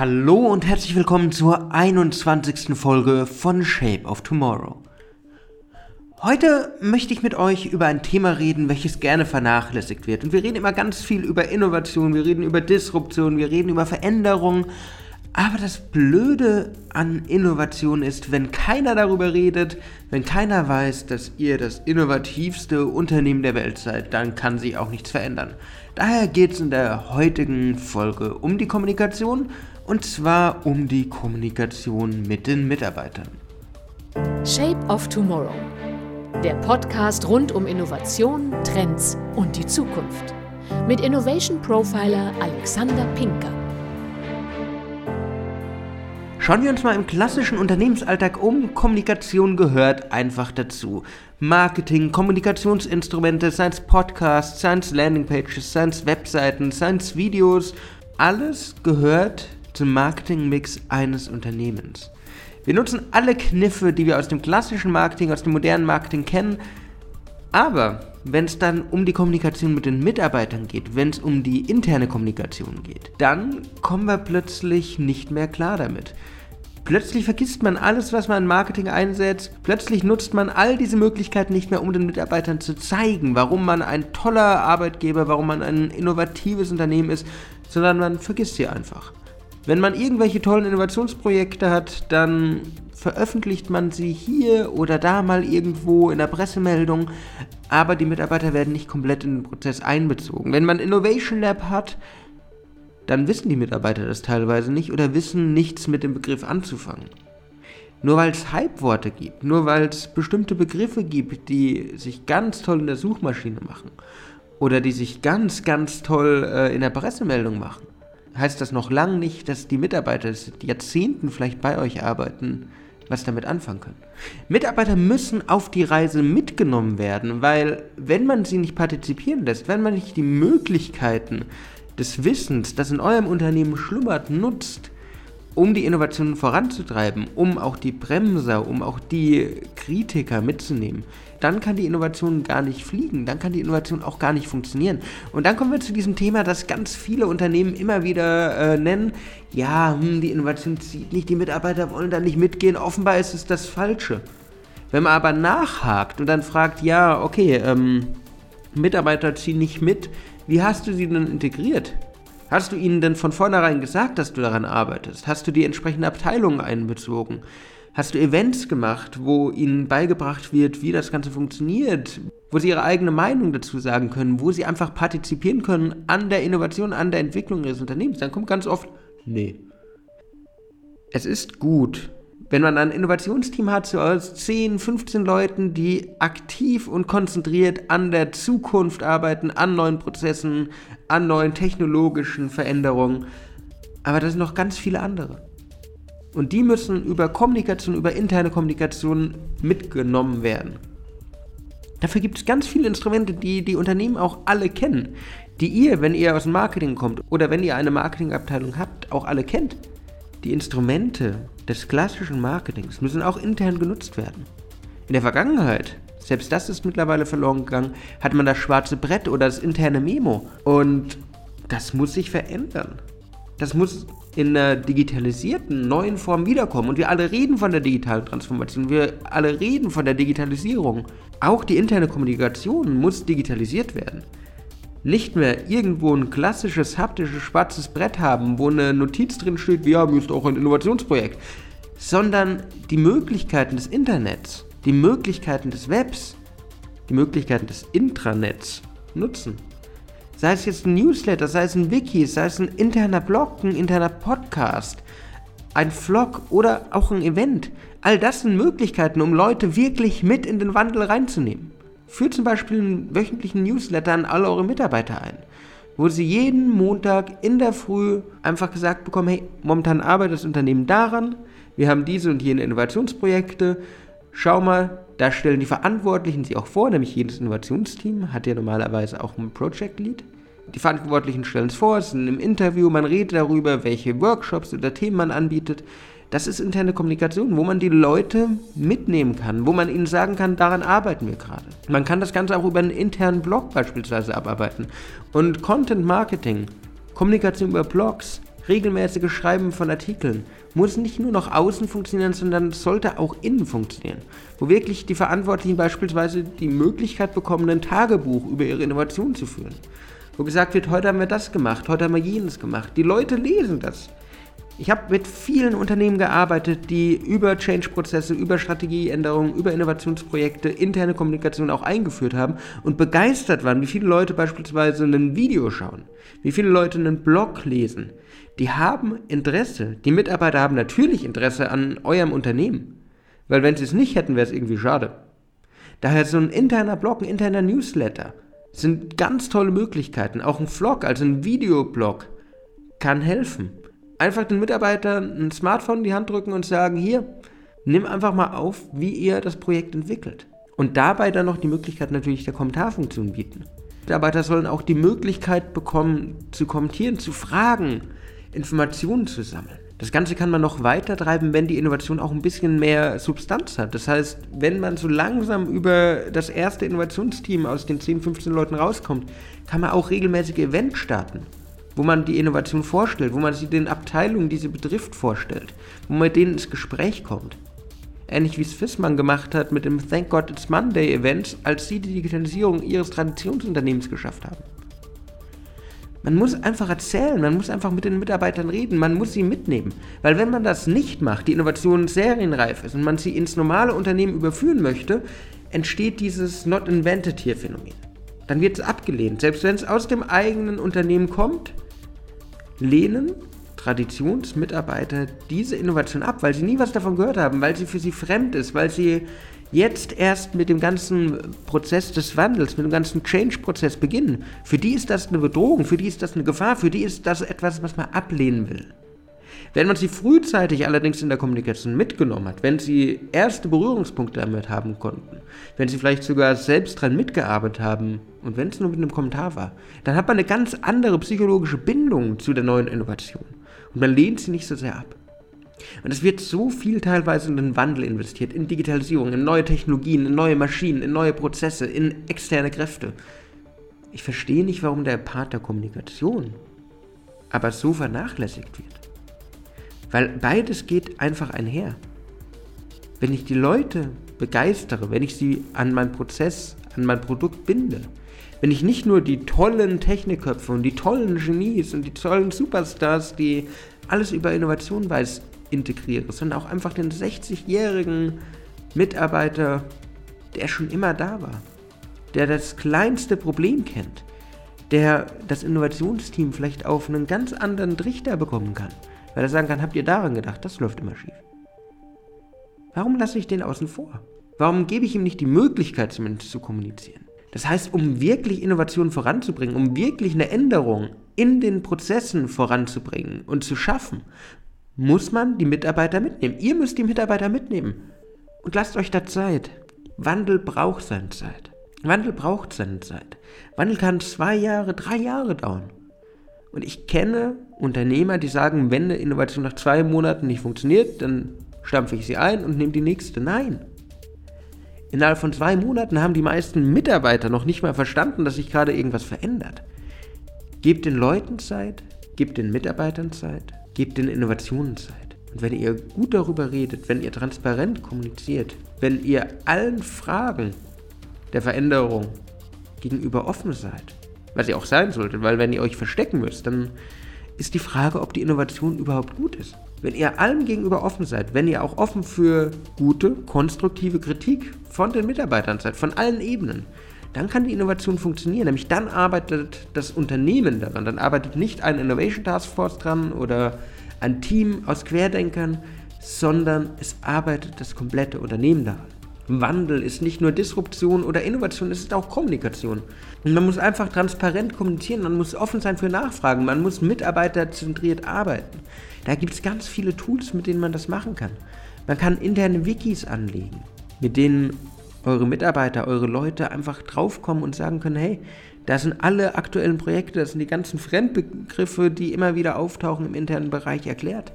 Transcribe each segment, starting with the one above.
Hallo und herzlich willkommen zur 21. Folge von Shape of Tomorrow. Heute möchte ich mit euch über ein Thema reden, welches gerne vernachlässigt wird. Und wir reden immer ganz viel über Innovation, wir reden über Disruption, wir reden über Veränderung. Aber das Blöde an Innovation ist, wenn keiner darüber redet, wenn keiner weiß, dass ihr das innovativste Unternehmen der Welt seid, dann kann sich auch nichts verändern. Daher geht es in der heutigen Folge um die Kommunikation und zwar um die Kommunikation mit den Mitarbeitern. Shape of Tomorrow. Der Podcast rund um Innovation, Trends und die Zukunft. Mit Innovation Profiler Alexander Pinker. Schauen wir uns mal im klassischen Unternehmensalltag um. Kommunikation gehört einfach dazu. Marketing, Kommunikationsinstrumente, seien es Podcasts, seien es Landingpages, seien es Webseiten, seien es Videos, alles gehört zum Marketingmix eines Unternehmens. Wir nutzen alle Kniffe, die wir aus dem klassischen Marketing, aus dem modernen Marketing kennen, aber wenn es dann um die Kommunikation mit den Mitarbeitern geht, wenn es um die interne Kommunikation geht, dann kommen wir plötzlich nicht mehr klar damit. Plötzlich vergisst man alles, was man in Marketing einsetzt. Plötzlich nutzt man all diese Möglichkeiten nicht mehr, um den Mitarbeitern zu zeigen, warum man ein toller Arbeitgeber, warum man ein innovatives Unternehmen ist, sondern man vergisst sie einfach. Wenn man irgendwelche tollen Innovationsprojekte hat, dann veröffentlicht man sie hier oder da mal irgendwo in der Pressemeldung, aber die Mitarbeiter werden nicht komplett in den Prozess einbezogen. Wenn man Innovation Lab hat, dann wissen die Mitarbeiter das teilweise nicht oder wissen nichts mit dem Begriff anzufangen. Nur weil es Hype-Worte gibt, nur weil es bestimmte Begriffe gibt, die sich ganz toll in der Suchmaschine machen oder die sich ganz, ganz toll äh, in der Pressemeldung machen, heißt das noch lange nicht, dass die Mitarbeiter die Jahrzehnten vielleicht bei euch arbeiten, was damit anfangen können. Mitarbeiter müssen auf die Reise mitgenommen werden, weil wenn man sie nicht partizipieren lässt, wenn man nicht die Möglichkeiten des Wissens, das in eurem Unternehmen schlummert, nutzt, um die Innovationen voranzutreiben, um auch die Bremser, um auch die Kritiker mitzunehmen, dann kann die Innovation gar nicht fliegen, dann kann die Innovation auch gar nicht funktionieren. Und dann kommen wir zu diesem Thema, das ganz viele Unternehmen immer wieder äh, nennen. Ja, hm, die Innovation zieht nicht, die Mitarbeiter wollen da nicht mitgehen, offenbar ist es das Falsche. Wenn man aber nachhakt und dann fragt, ja, okay, ähm, Mitarbeiter ziehen nicht mit, wie hast du sie denn integriert? Hast du ihnen denn von vornherein gesagt, dass du daran arbeitest? Hast du die entsprechenden Abteilungen einbezogen? Hast du Events gemacht, wo ihnen beigebracht wird, wie das Ganze funktioniert, wo sie ihre eigene Meinung dazu sagen können, wo sie einfach partizipieren können an der Innovation, an der Entwicklung ihres Unternehmens? Dann kommt ganz oft, nee. Es ist gut, wenn man ein Innovationsteam hat, so aus 10, 15 Leuten, die aktiv und konzentriert an der Zukunft arbeiten, an neuen Prozessen, an neuen technologischen Veränderungen, aber das sind noch ganz viele andere. Und die müssen über Kommunikation, über interne Kommunikation mitgenommen werden. Dafür gibt es ganz viele Instrumente, die die Unternehmen auch alle kennen, die ihr, wenn ihr aus dem Marketing kommt oder wenn ihr eine Marketingabteilung habt, auch alle kennt. Die Instrumente des klassischen Marketings müssen auch intern genutzt werden. In der Vergangenheit, selbst das ist mittlerweile verloren gegangen, hat man das schwarze Brett oder das interne Memo. Und das muss sich verändern. Das muss in einer digitalisierten neuen Form wiederkommen. Und wir alle reden von der digitalen Transformation. Wir alle reden von der Digitalisierung. Auch die interne Kommunikation muss digitalisiert werden nicht mehr irgendwo ein klassisches haptisches schwarzes Brett haben, wo eine Notiz drin steht, wir haben jetzt auch ein Innovationsprojekt, sondern die Möglichkeiten des Internets, die Möglichkeiten des Webs, die Möglichkeiten des Intranets nutzen. Sei es jetzt ein Newsletter, sei es ein Wiki, sei es ein interner Blog, ein interner Podcast, ein Vlog oder auch ein Event. All das sind Möglichkeiten, um Leute wirklich mit in den Wandel reinzunehmen. Führt zum Beispiel einen wöchentlichen Newsletter an alle eure Mitarbeiter ein, wo sie jeden Montag in der Früh einfach gesagt bekommen, hey, momentan arbeitet das Unternehmen daran, wir haben diese und jene Innovationsprojekte, schau mal, da stellen die Verantwortlichen sie auch vor, nämlich jedes Innovationsteam hat ja normalerweise auch ein Project Lead. Die Verantwortlichen stellen es vor, es sind im Interview, man redet darüber, welche Workshops oder Themen man anbietet. Das ist interne Kommunikation, wo man die Leute mitnehmen kann, wo man ihnen sagen kann, daran arbeiten wir gerade. Man kann das Ganze auch über einen internen Blog beispielsweise abarbeiten. Und Content Marketing, Kommunikation über Blogs, regelmäßige Schreiben von Artikeln muss nicht nur nach außen funktionieren, sondern sollte auch innen funktionieren. Wo wirklich die Verantwortlichen beispielsweise die Möglichkeit bekommen, ein Tagebuch über ihre Innovation zu führen. Wo gesagt wird, heute haben wir das gemacht, heute haben wir jenes gemacht. Die Leute lesen das. Ich habe mit vielen Unternehmen gearbeitet, die über Change-Prozesse, über Strategieänderungen, über Innovationsprojekte, interne Kommunikation auch eingeführt haben und begeistert waren, wie viele Leute beispielsweise ein Video schauen, wie viele Leute einen Blog lesen. Die haben Interesse. Die Mitarbeiter haben natürlich Interesse an eurem Unternehmen. Weil wenn sie es nicht hätten, wäre es irgendwie schade. Daher so ein interner Blog, ein interner Newsletter sind ganz tolle Möglichkeiten. Auch ein Vlog, also ein Videoblog, kann helfen einfach den Mitarbeitern ein Smartphone in die Hand drücken und sagen, hier, nimm einfach mal auf, wie ihr das Projekt entwickelt. Und dabei dann noch die Möglichkeit natürlich der Kommentarfunktion bieten. Mitarbeiter sollen auch die Möglichkeit bekommen, zu kommentieren, zu fragen, Informationen zu sammeln. Das Ganze kann man noch weiter treiben, wenn die Innovation auch ein bisschen mehr Substanz hat. Das heißt, wenn man so langsam über das erste Innovationsteam aus den 10, 15 Leuten rauskommt, kann man auch regelmäßige Events starten wo man die Innovation vorstellt, wo man sie den Abteilungen, die sie betrifft, vorstellt, wo man mit denen ins Gespräch kommt. Ähnlich wie es Fissmann gemacht hat mit dem Thank God It's Monday Event, als sie die Digitalisierung ihres Traditionsunternehmens geschafft haben. Man muss einfach erzählen, man muss einfach mit den Mitarbeitern reden, man muss sie mitnehmen. Weil wenn man das nicht macht, die Innovation serienreif ist und man sie ins normale Unternehmen überführen möchte, entsteht dieses Not Invented Here Phänomen dann wird es abgelehnt. Selbst wenn es aus dem eigenen Unternehmen kommt, lehnen Traditionsmitarbeiter diese Innovation ab, weil sie nie was davon gehört haben, weil sie für sie fremd ist, weil sie jetzt erst mit dem ganzen Prozess des Wandels, mit dem ganzen Change-Prozess beginnen. Für die ist das eine Bedrohung, für die ist das eine Gefahr, für die ist das etwas, was man ablehnen will. Wenn man sie frühzeitig allerdings in der Kommunikation mitgenommen hat, wenn sie erste Berührungspunkte damit haben konnten, wenn sie vielleicht sogar selbst dran mitgearbeitet haben und wenn es nur mit einem Kommentar war, dann hat man eine ganz andere psychologische Bindung zu der neuen Innovation und man lehnt sie nicht so sehr ab. Und es wird so viel teilweise in den Wandel investiert, in Digitalisierung, in neue Technologien, in neue Maschinen, in neue Prozesse, in externe Kräfte. Ich verstehe nicht, warum der Part der Kommunikation aber so vernachlässigt wird. Weil beides geht einfach einher. Wenn ich die Leute begeistere, wenn ich sie an meinen Prozess, an mein Produkt binde, wenn ich nicht nur die tollen Technikköpfe und die tollen Genies und die tollen Superstars, die alles über Innovation weiß, integriere, sondern auch einfach den 60-jährigen Mitarbeiter, der schon immer da war, der das kleinste Problem kennt, der das Innovationsteam vielleicht auf einen ganz anderen Trichter bekommen kann weil er sagen kann, habt ihr daran gedacht, das läuft immer schief. Warum lasse ich den außen vor? Warum gebe ich ihm nicht die Möglichkeit, zumindest zu kommunizieren? Das heißt, um wirklich Innovationen voranzubringen, um wirklich eine Änderung in den Prozessen voranzubringen und zu schaffen, muss man die Mitarbeiter mitnehmen. Ihr müsst die Mitarbeiter mitnehmen. Und lasst euch da Zeit. Wandel braucht seine Zeit. Wandel braucht seine Zeit. Wandel kann zwei Jahre, drei Jahre dauern. Und ich kenne Unternehmer, die sagen, wenn eine Innovation nach zwei Monaten nicht funktioniert, dann stampfe ich sie ein und nehme die nächste. Nein. Innerhalb von zwei Monaten haben die meisten Mitarbeiter noch nicht mal verstanden, dass sich gerade irgendwas verändert. Gebt den Leuten Zeit, gebt den Mitarbeitern Zeit, gebt den Innovationen Zeit. Und wenn ihr gut darüber redet, wenn ihr transparent kommuniziert, wenn ihr allen Fragen der Veränderung gegenüber offen seid, was ihr auch sein solltet, weil wenn ihr euch verstecken müsst, dann ist die Frage, ob die Innovation überhaupt gut ist. Wenn ihr allem gegenüber offen seid, wenn ihr auch offen für gute, konstruktive Kritik von den Mitarbeitern seid, von allen Ebenen, dann kann die Innovation funktionieren. Nämlich dann arbeitet das Unternehmen daran. Dann arbeitet nicht ein Innovation Task Force dran oder ein Team aus Querdenkern, sondern es arbeitet das komplette Unternehmen daran. Wandel ist nicht nur Disruption oder Innovation, es ist auch Kommunikation. Und man muss einfach transparent kommunizieren, man muss offen sein für Nachfragen, man muss mitarbeiterzentriert arbeiten. Da gibt es ganz viele Tools, mit denen man das machen kann. Man kann interne Wikis anlegen, mit denen eure Mitarbeiter, eure Leute einfach draufkommen und sagen können, hey, da sind alle aktuellen Projekte, das sind die ganzen Fremdbegriffe, die immer wieder auftauchen im internen Bereich erklärt.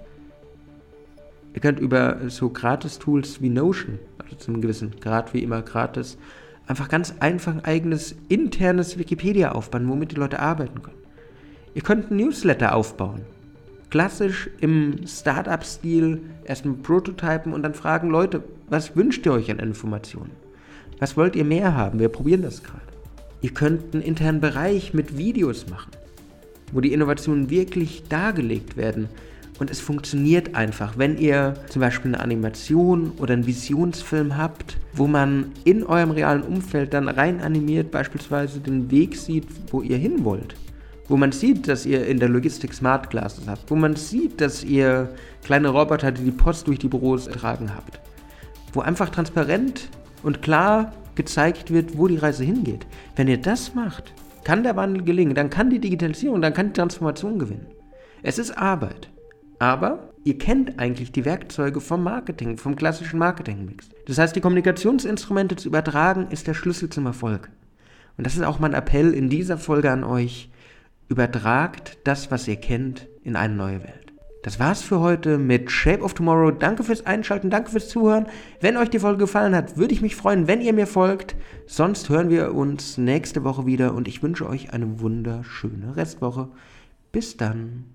Ihr könnt über so Gratis-Tools wie Notion, also zu einem gewissen Grad wie immer gratis, einfach ganz einfach ein eigenes internes Wikipedia aufbauen, womit die Leute arbeiten können. Ihr könnt ein Newsletter aufbauen. klassisch im Startup-Stil erstmal prototypen und dann fragen, Leute, was wünscht ihr euch an Informationen? Was wollt ihr mehr haben? Wir probieren das gerade. Ihr könnt einen internen Bereich mit Videos machen, wo die Innovationen wirklich dargelegt werden. Und es funktioniert einfach, wenn ihr zum Beispiel eine Animation oder einen Visionsfilm habt, wo man in eurem realen Umfeld dann rein animiert beispielsweise den Weg sieht, wo ihr hin wollt. Wo man sieht, dass ihr in der Logistik Smart Glasses habt, wo man sieht, dass ihr kleine Roboter, die die Post durch die Büros tragen habt, wo einfach transparent und klar gezeigt wird, wo die Reise hingeht. Wenn ihr das macht, kann der Wandel gelingen, dann kann die Digitalisierung, dann kann die Transformation gewinnen. Es ist Arbeit, aber ihr kennt eigentlich die Werkzeuge vom Marketing, vom klassischen Marketingmix. Das heißt, die Kommunikationsinstrumente zu übertragen, ist der Schlüssel zum Erfolg. Und das ist auch mein Appell in dieser Folge an euch. Übertragt das, was ihr kennt, in eine neue Welt. Das war's für heute mit Shape of Tomorrow. Danke fürs Einschalten, danke fürs Zuhören. Wenn euch die Folge gefallen hat, würde ich mich freuen, wenn ihr mir folgt. Sonst hören wir uns nächste Woche wieder und ich wünsche euch eine wunderschöne Restwoche. Bis dann.